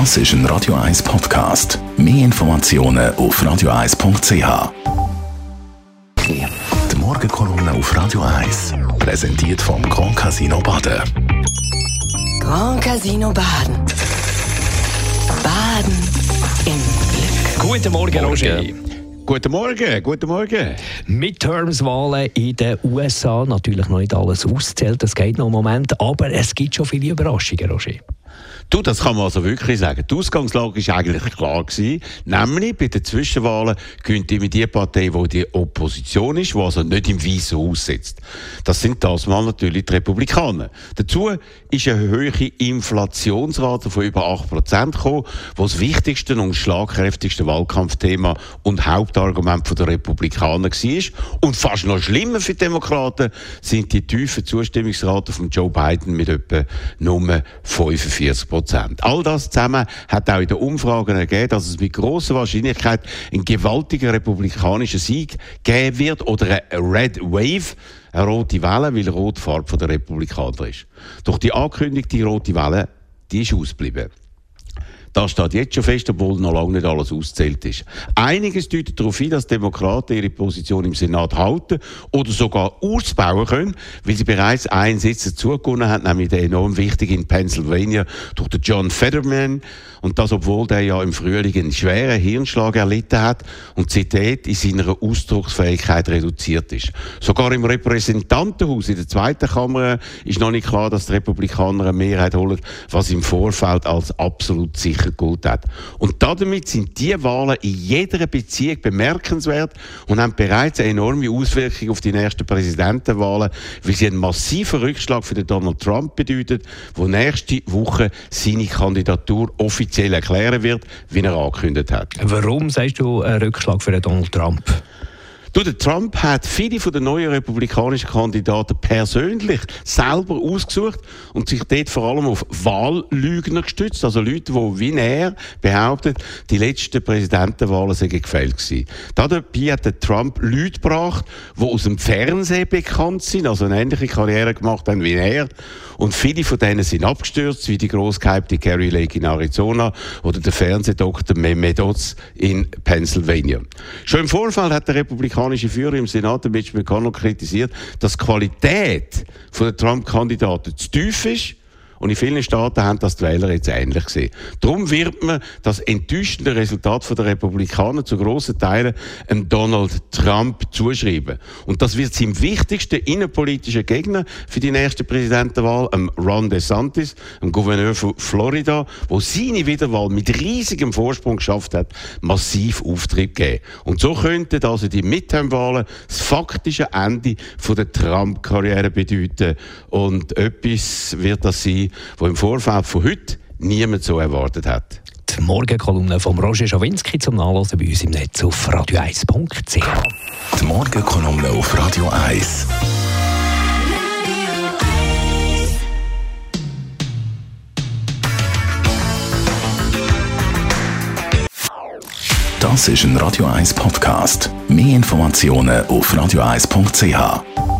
Das ist ein Radio 1 Podcast. Mehr Informationen auf radio1.ch. Die Morgenkolumne auf Radio 1 präsentiert vom Grand Casino Baden. Grand Casino Baden. Baden im Glück. Guten Morgen, Roger. Guten Morgen, guten Morgen. Midterms-Wahlen in den USA, natürlich noch nicht alles auszählt, das geht noch einen Moment, aber es gibt schon viele Überraschungen, Roger. Du, das kann man also wirklich sagen. Die Ausgangslage war eigentlich klar gewesen. Nämlich bei den Zwischenwahlen könnte immer die Partei, die die Opposition ist, die also nicht im Weißen Haus sitzt. Das sind das mal natürlich die Republikaner. Dazu ist eine hohe Inflationsrate von über 8% gekommen, was das wichtigste und schlagkräftigste Wahlkampfthema und Hauptargument der Republikaner war. Und fast noch schlimmer für die Demokraten sind die tiefen Zustimmungsraten von Joe Biden mit etwa Nummer 45 Prozent. All das zusammen hat auch in den Umfragen ergeben, dass es mit großer Wahrscheinlichkeit einen gewaltigen republikanischen Sieg geben wird oder eine Red Wave, eine rote Welle, weil rot Farbe der Republikaner ist. Doch die angekündigte rote Welle, die ist ausgeblieben. Das steht jetzt schon fest, obwohl noch lange nicht alles auszählt ist. Einiges deutet darauf hin, dass Demokraten ihre Position im Senat halten oder sogar ausbauen können, weil sie bereits einen Sitz dazugewonnen haben, nämlich den enorm wichtig in Pennsylvania durch den John Fetterman. Und das, obwohl der ja im Frühling einen schweren Hirnschlag erlitten hat und seitdem in seiner Ausdrucksfähigkeit reduziert ist. Sogar im Repräsentantenhaus in der zweiten Kammer ist noch nicht klar, dass die Republikaner eine Mehrheit holen, was im Vorfeld als absolut sicher sicher gut hat. Und damit sind die Wahlen in jeder Beziehung bemerkenswert und haben bereits eine enorme Auswirkung auf die nächsten Präsidentenwahlen, weil sie einen massiven Rückschlag für den Donald Trump bedeutet, der nächste Woche seine Kandidatur offiziell erklären wird, wie er angekündigt hat. Warum sagst du einen Rückschlag für den Donald Trump? Du, der Trump hat viele von den neuen republikanischen Kandidaten persönlich selber ausgesucht und sich dort vor allem auf Wahllügner gestützt, also Leute, die wie er behauptet, die letzten Präsidentenwahlen seien gefällt gewesen. Dabei hat der Trump Leute gebracht, die aus dem Fernsehen bekannt sind, also eine ähnliche Karriere gemacht haben wie er. Und viele von denen sind abgestürzt, wie die grossgehypte Carrie Lake in Arizona oder der Fernsehdoktor Mehmet Oz in Pennsylvania. Schon im Vorfall hat der Republikaner republikanische Führer im Senat, Mitch McConnell, kritisiert, dass die Qualität der Trump-Kandidaten zu tief ist und in vielen Staaten haben das die Wähler jetzt ähnlich gesehen. Darum wird man das enttäuschende Resultat der Republikaner zu grossen Teilen einem Donald Trump zuschreiben. Und das wird seinem wichtigsten innenpolitischen Gegner für die nächste Präsidentenwahl, einem Ron DeSantis, dem Gouverneur von Florida, wo seine Wiederwahl mit riesigem Vorsprung geschafft hat, massiv Auftrieb geben. Und so könnten also die Midterm-Wahlen das faktische Ende der Trump-Karriere bedeuten. Und etwas wird das sein, die im Vorfeld von heute niemand so erwartet hat. Die Morgenkolumne von Roger Schawinski zum Nachlesen bei uns im Netz auf radio1.ch. Die Morgenkolumne auf Radio 1. Das ist ein Radio 1 Podcast. Mehr Informationen auf radio1.ch.